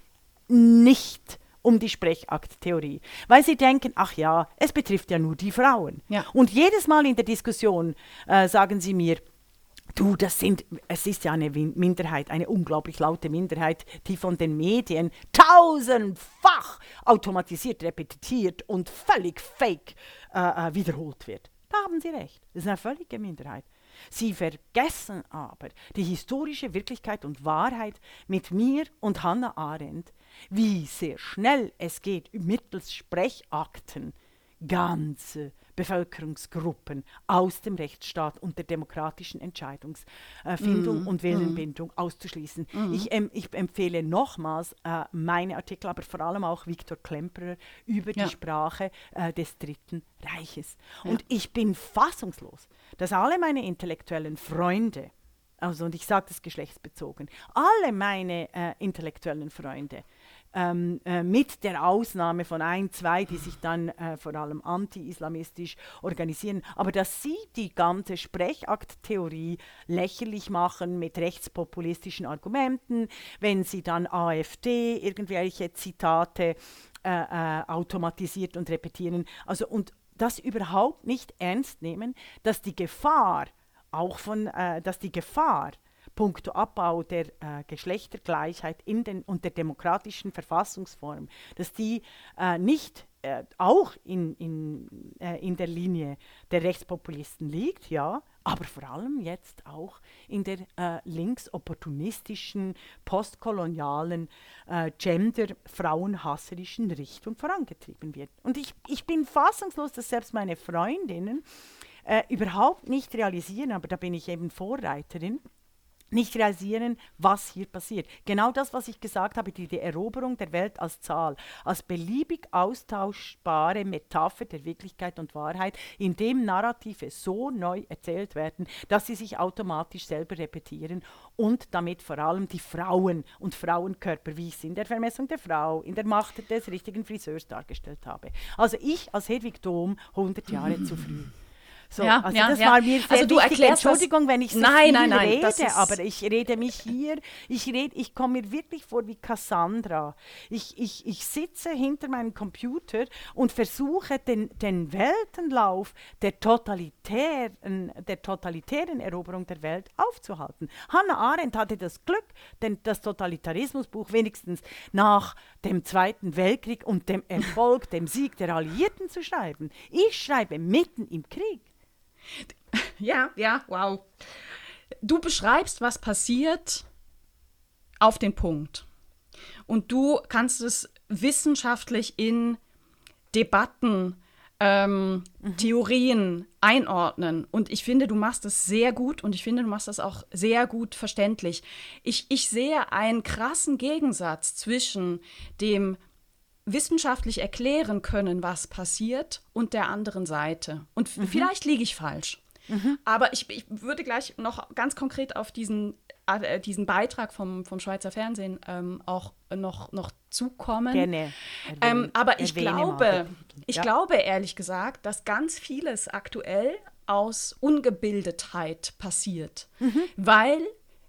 nicht um die Sprechakttheorie, weil sie denken, ach ja, es betrifft ja nur die Frauen. Ja. Und jedes Mal in der Diskussion äh, sagen sie mir, Du, das sind, es ist ja eine Minderheit, eine unglaublich laute Minderheit, die von den Medien tausendfach automatisiert, repetiert und völlig fake äh, äh wiederholt wird. Da haben Sie recht. Das ist eine völlige Minderheit. Sie vergessen aber die historische Wirklichkeit und Wahrheit mit mir und Hannah Arendt, wie sehr schnell es geht, mittels Sprechakten ganze Bevölkerungsgruppen aus dem Rechtsstaat und der demokratischen Entscheidungsfindung mm, und Willenbindung mm. auszuschließen. Mm. Ich, ähm, ich, empfehle nochmals äh, meine Artikel, aber vor allem auch Viktor Klemperer über ja. die Sprache äh, des Dritten Reiches. Ja. Und ich bin fassungslos, dass alle meine intellektuellen Freunde, also und ich sage das geschlechtsbezogen, alle meine äh, intellektuellen Freunde ähm, äh, mit der Ausnahme von ein, zwei, die sich dann äh, vor allem anti-islamistisch organisieren, aber dass sie die ganze Sprechakttheorie lächerlich machen mit rechtspopulistischen Argumenten, wenn sie dann AfD irgendwelche Zitate äh, äh, automatisiert und repetieren, also und das überhaupt nicht ernst nehmen, dass die Gefahr auch von, äh, dass die Gefahr puncto Abbau der äh, Geschlechtergleichheit in den, und der demokratischen Verfassungsform, dass die äh, nicht äh, auch in, in, äh, in der Linie der Rechtspopulisten liegt, ja, aber vor allem jetzt auch in der äh, linksopportunistischen, postkolonialen, äh, gender-frauenhasserischen Richtung vorangetrieben wird. Und ich, ich bin fassungslos, dass selbst meine Freundinnen äh, überhaupt nicht realisieren, aber da bin ich eben Vorreiterin, nicht realisieren, was hier passiert. Genau das, was ich gesagt habe, die, die, Eroberung der Welt als Zahl, als beliebig austauschbare Metapher der Wirklichkeit und Wahrheit, in dem Narrative so neu erzählt werden, dass sie sich automatisch selber repetieren und damit vor allem die Frauen und Frauenkörper, wie ich es in der Vermessung der Frau, in der Macht des richtigen Friseurs dargestellt habe. Also ich als Hedwig Dom 100 Jahre zu früh. So, Ja, also ja, das ja. war mir sehr Also du wichtig. erklärst Entschuldigung, wenn ich so Nein, nein, nein, rede, aber ich rede mich hier, ich rede, ich komme mir wirklich vor wie Cassandra. Ich, ich, ich sitze hinter meinem Computer und versuche den, den Weltenlauf der totalitären, der totalitären Eroberung der Welt aufzuhalten. Hannah Arendt hatte das Glück, denn das Totalitarismusbuch wenigstens nach dem Zweiten Weltkrieg und dem Erfolg, dem Sieg der Alliierten zu schreiben. Ich schreibe mitten im Krieg. [laughs] Ja, ja, wow. Du beschreibst, was passiert auf den Punkt. Und du kannst es wissenschaftlich in Debatten, ähm, Theorien einordnen. Und ich finde, du machst das sehr gut und ich finde, du machst das auch sehr gut verständlich. Ich, ich sehe einen krassen Gegensatz zwischen dem wissenschaftlich erklären können, was passiert, und der anderen Seite. Und vielleicht liege ich falsch. Aber ich, ich würde gleich noch ganz konkret auf diesen, äh, diesen Beitrag vom, vom Schweizer Fernsehen ähm, auch noch, noch zukommen. Gerne. Ähm, Erwähne- aber ich glaube, Titel. ich Ja. glaube ehrlich gesagt, dass ganz vieles aktuell aus Ungebildetheit passiert, Mhm. weil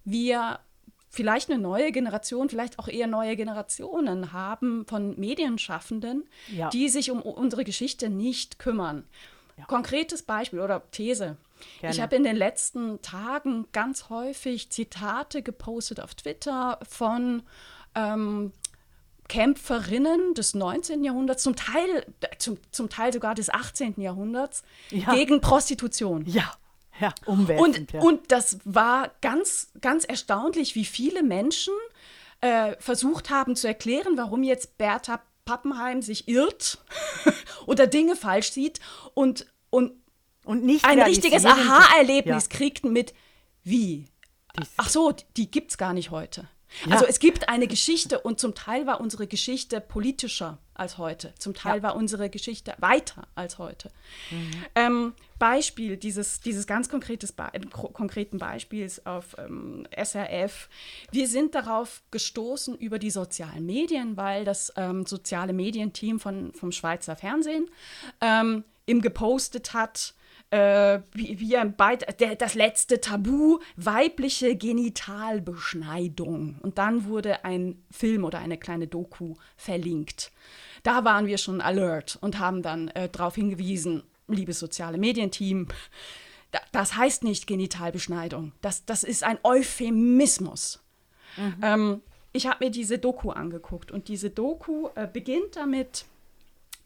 wir vielleicht eine neue Generation, vielleicht auch eher neue Generationen haben von Medienschaffenden, Ja. die sich um unsere Geschichte nicht kümmern. Konkretes Beispiel oder These. Gerne. Ich habe in den letzten Tagen ganz häufig Zitate gepostet auf Twitter von ähm, Kämpferinnen des 19. Jahrhunderts, zum Teil, zum, zum Teil sogar des 18. Jahrhunderts, Ja. gegen Prostitution. Ja, ja. Und, ja. und das war ganz, ganz erstaunlich, wie viele Menschen äh, versucht haben zu erklären, warum jetzt Bertha Pappenheim sich irrt [laughs] oder Dinge falsch sieht und, und und nicht ein richtiges Aha-Erlebnis Ja. kriegten mit, wie? Ach so, die gibt es gar nicht heute. Also es gibt eine Geschichte und zum Teil war unsere Geschichte politischer als heute. Zum Teil Ja. war unsere Geschichte weiter als heute. Ähm, Beispiel dieses, dieses ganz konkretes Be ko- konkreten Beispiels auf ähm, SRF. Wir sind darauf gestoßen über die sozialen Medien, weil das ähm, soziale Medienteam von, vom Schweizer Fernsehen ähm, ihm gepostet hat, äh, wie, wie ein Beit der, das letzte Tabu, weibliche Genitalbeschneidung. Und dann wurde ein Film oder eine kleine Doku verlinkt. Da waren wir schon alert und haben dann äh, darauf hingewiesen, liebes soziale Medienteam, da, das heißt nicht Genitalbeschneidung. Das, das ist ein Euphemismus. Ähm, ich habe mir diese Doku angeguckt und diese Doku äh, beginnt damit,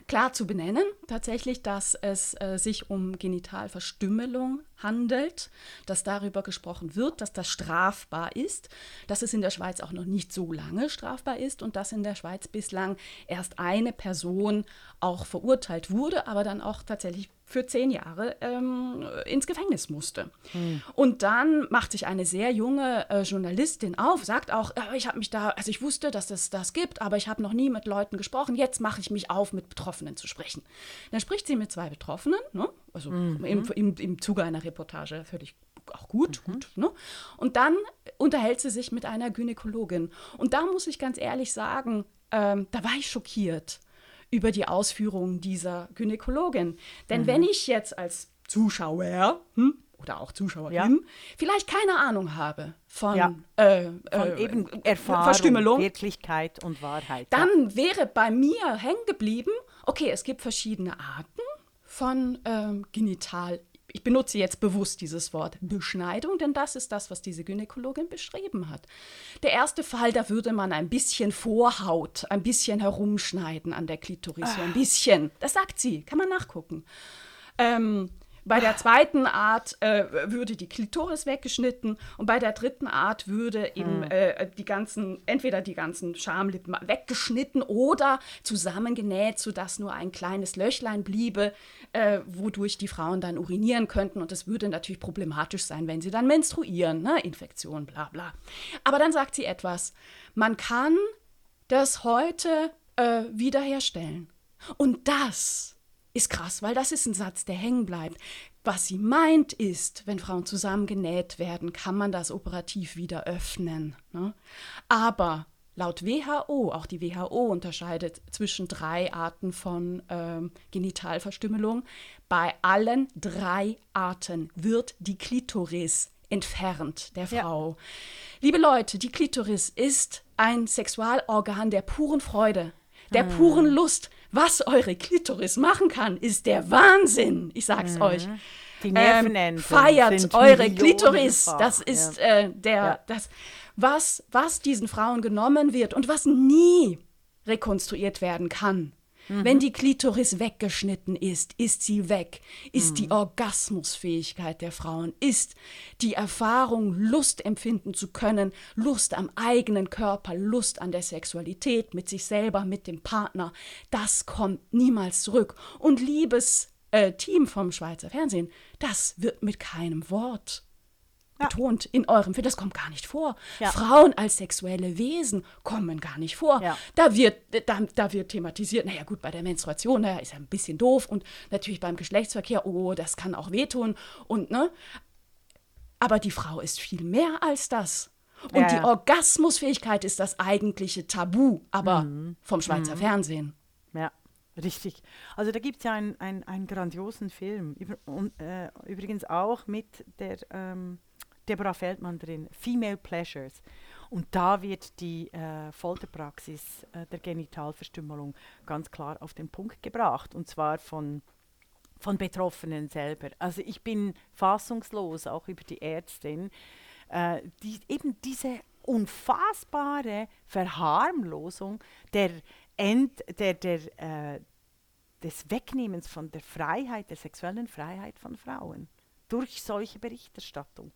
klar zu benennen, tatsächlich, dass es äh, sich um Genitalverstümmelung handelt, dass darüber gesprochen wird, dass das strafbar ist, dass es in der Schweiz auch noch nicht so lange strafbar ist und dass in der Schweiz bislang erst eine Person auch verurteilt wurde, aber dann auch tatsächlich für zehn Jahre ähm, ins Gefängnis musste. Und dann macht sich eine sehr junge äh, Journalistin auf, sagt auch, "Ja, ich habe mich da, also ich wusste, dass es das gibt, aber ich habe noch nie mit Leuten gesprochen. Jetzt mache ich mich auf, mit Betroffenen zu sprechen. Dann spricht sie mit zwei Betroffenen, ne? Also im, im, im Zuge einer Reportage völlig auch gut, gut. Ne? Und dann unterhält sie sich mit einer Gynäkologin. Und da muss ich ganz ehrlich sagen, ähm, da war ich schockiert über die Ausführungen dieser Gynäkologin. Denn wenn ich jetzt als Zuschauer hm, oder auch Zuschauerin Ja. vielleicht keine Ahnung habe von, Ja. äh, Von äh, eben Erfahrung, Verstümmelung, Wirklichkeit und Wahrheit. ja. dann wäre bei mir hängen geblieben, okay, es gibt verschiedene Arten von ähm, Genital. Ich benutze jetzt bewusst dieses Wort Beschneidung, denn das ist das, was diese Gynäkologin beschrieben hat. Der erste Fall, da würde man ein bisschen Vorhaut, ein bisschen herumschneiden an der Klitoris, so ein bisschen. Das sagt sie, kann man nachgucken. Ähm, bei der zweiten Art äh, würde die Klitoris weggeschnitten und bei der dritten Art würde eben äh, die ganzen, entweder die ganzen Schamlippen weggeschnitten oder zusammengenäht, sodass nur ein kleines Löchlein bliebe, äh, wodurch die Frauen dann urinieren könnten. Und das würde natürlich problematisch sein, wenn sie dann menstruieren, ne? Infektion, bla bla. Aber dann sagt sie etwas, man kann das heute äh, wiederherstellen. Und das ist krass, weil das ist ein Satz, der hängen bleibt. Was sie meint ist, wenn Frauen zusammengenäht werden, kann man das operativ wieder öffnen. Ne? Aber laut WHO, auch die WHO unterscheidet zwischen drei Arten von ähm, Genitalverstümmelung. Bei allen drei Arten wird die Klitoris entfernt der Frau. Ja. Liebe Leute, die Klitoris ist ein Sexualorgan der puren Freude, der hm. puren Lust. Was eure Klitoris machen kann, ist der Wahnsinn. Ich sag's hm. euch. Die ähm, feiert eure Klitoris. Das ist ja. äh, der, ja. das, was, was diesen Frauen genommen wird und was nie rekonstruiert werden kann. Mhm. Wenn die Klitoris weggeschnitten ist, ist sie weg. Ist mhm. die Orgasmusfähigkeit der Frauen, ist die Erfahrung, Lust empfinden zu können, Lust am eigenen Körper, Lust an der Sexualität, mit sich selber, mit dem Partner. Das kommt niemals zurück. Und liebes äh, Team vom Schweizer Fernsehen, das wird mit keinem Wort ja. betont in eurem Film. Das kommt gar nicht vor. Ja. Frauen als sexuelle Wesen kommen gar nicht vor. Ja. Da, wird, da, da wird thematisiert, naja gut, bei der Menstruation, naja, ist ja ein bisschen doof und natürlich beim Geschlechtsverkehr, oh, das kann auch wehtun und ne. Aber die Frau ist viel mehr als das. Und die Orgasmusfähigkeit ist das eigentliche Tabu, aber mhm. vom Schweizer mhm. Fernsehen. Ja. Richtig. Also da gibt es ja einen, einen, grandiosen Film, über, und, äh, übrigens auch mit der ähm, Deborah Feldmann drin, Female Pleasures. Und da wird die äh, Folterpraxis äh, der Genitalverstümmelung ganz klar auf den Punkt gebracht. Und zwar von, von Betroffenen selber. Also ich bin fassungslos, auch über die Ärztin, äh, die eben diese unfassbare Verharmlosung der, End, der, der, äh, des Wegnehmens von der Freiheit, der sexuellen Freiheit von Frauen durch solche Berichterstattung.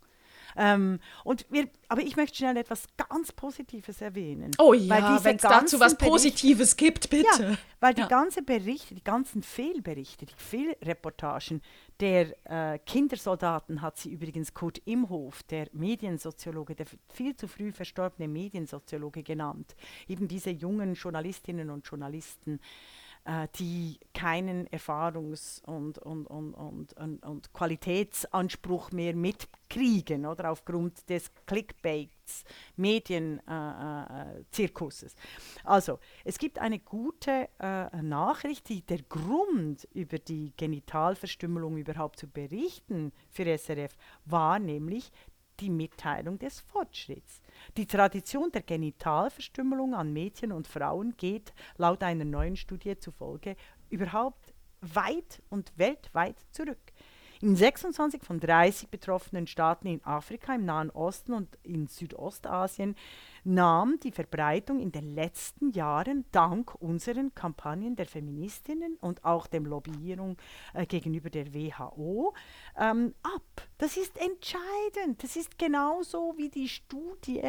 Ähm, und wir, aber ich möchte schnell etwas ganz Positives erwähnen. Oh ja, wenn es dazu was Positives gibt, bitte. Ja, weil ja. die ganzen Berichte, die ganzen Fehlberichte, die Fehlreportagen der äh, Kindersoldaten hat sie übrigens Kurt Imhof, der Mediensoziologe, der viel zu früh verstorbene Mediensoziologe genannt. Eben diese jungen Journalistinnen und Journalisten, äh, die keinen Erfahrungs- und, und, und, und, und, und Qualitätsanspruch mehr mitkriegen oder aufgrund des Clickbaits, Medienzirkuses. Äh, äh, also, es gibt eine gute äh, Nachricht, die der Grund über die Genitalverstümmelung überhaupt zu berichten für SRF war nämlich die Mitteilung des Fortschritts. Die Tradition der Genitalverstümmelung an Mädchen und Frauen geht laut einer neuen Studie zufolge überhaupt weit und weltweit zurück. In 26 von 30 betroffenen Staaten in Afrika, im Nahen Osten und in Südostasien nahm die Verbreitung in den letzten Jahren dank unseren Kampagnen der Feministinnen und auch dem Lobbyierung äh, gegenüber der WHO ähm, ab. Das ist entscheidend. Das ist genauso wie die Studie,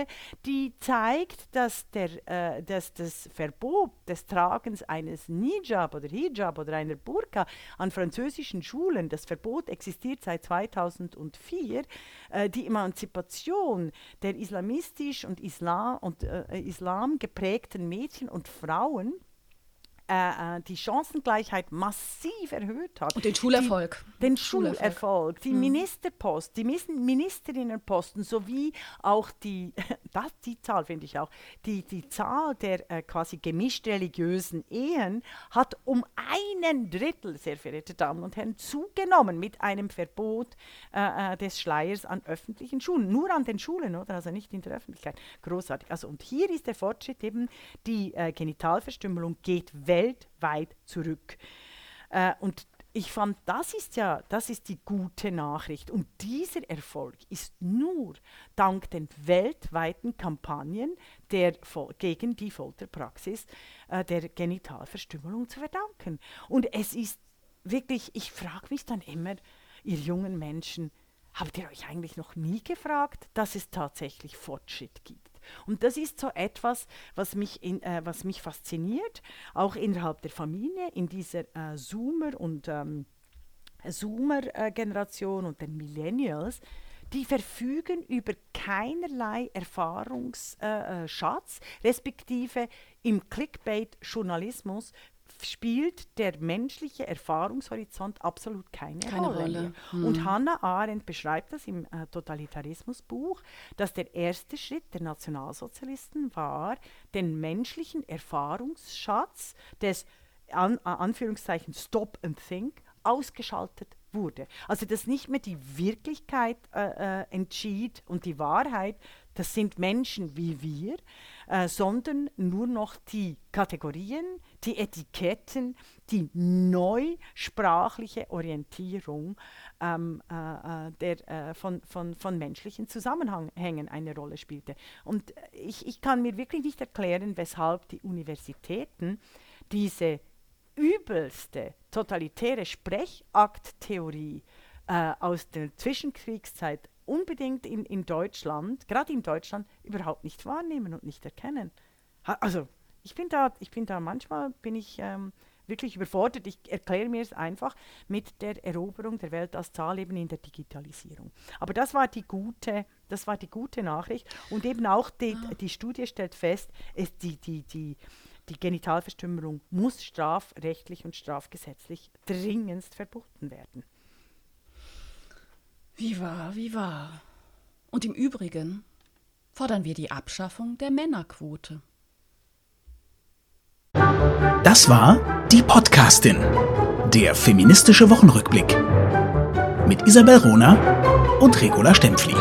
die zeigt, dass, der, äh, dass das Verbot des Tragens eines Nijab oder Hijab oder einer Burka an französischen Schulen, das Verbot existiert seit 2004, äh, die Emanzipation der islamistisch und Islam Und äh, Islam geprägten Mädchen und Frauen äh, äh, die Chancengleichheit massiv erhöht hat. Und den Schulerfolg. Die, den Schulerfolg, die mhm. Ministerpost, die Ministerinnenposten sowie auch die, [laughs] das, die Zahl finde ich auch, die, die Zahl der äh, quasi gemischt religiösen Ehen hat um einen Drittel, sehr verehrte Damen und Herren, zugenommen mit einem Verbot äh, äh, des Schleiers an öffentlichen Schulen. Nur an den Schulen, oder? Also nicht in der Öffentlichkeit. Großartig. Also und hier ist der Fortschritt eben, die äh, Genitalverstümmelung geht weg weltweit zurück. Äh, und ich fand, das ist ja, das ist die gute Nachricht. Und dieser Erfolg ist nur dank den weltweiten Kampagnen der, gegen die Folterpraxis äh, der Genitalverstümmelung zu verdanken. Und es ist wirklich, ich frage mich dann immer, ihr jungen Menschen, habt ihr euch eigentlich noch nie gefragt, dass es tatsächlich Fortschritt gibt? Und das ist so etwas, was mich, in, äh, was mich fasziniert, auch innerhalb der Familie, in dieser äh, Zoomer- und ähm, Zoomer-Generation und den Millennials, die verfügen über keinerlei Erfahrungsschatz, äh, äh respektive im Clickbait-Journalismus spielt der menschliche Erfahrungshorizont absolut keine, keine Rolle. Rolle. Hm. Und Hannah Arendt beschreibt das im äh, Totalitarismusbuch, dass der erste Schritt der Nationalsozialisten war, den menschlichen Erfahrungsschatz des an, Anführungszeichen Stop and Think ausgeschaltet wurde. Also dass nicht mehr die Wirklichkeit äh, äh, entschied und die Wahrheit, das sind Menschen wie wir, äh, sondern nur noch die Kategorien, die Etiketten, die neusprachliche Orientierung ähm, äh, äh der, äh, von, von, von menschlichen Zusammenhängen eine Rolle spielte. Und ich, ich kann mir wirklich nicht erklären, weshalb die Universitäten diese übelste totalitäre Sprechakttheorie äh, aus der Zwischenkriegszeit unbedingt in, in Deutschland, gerade in Deutschland, überhaupt nicht wahrnehmen und nicht erkennen. Ha, also ich bin da, ich bin da manchmal bin ich ähm, wirklich überfordert. Ich erkläre mir es einfach mit der Eroberung der Welt als Zahl eben in der Digitalisierung. Aber das war die gute, das war die gute Nachricht und eben auch die, ah. die Studie stellt fest, es die, die, die die Genitalverstümmelung muss strafrechtlich und strafgesetzlich dringendst verboten werden. Wie wahr, wie wahr. Und im Übrigen fordern wir die Abschaffung der Männerquote. Das war die Podcastin, der feministische Wochenrückblick mit Isabel Rona und Regula Stempfli.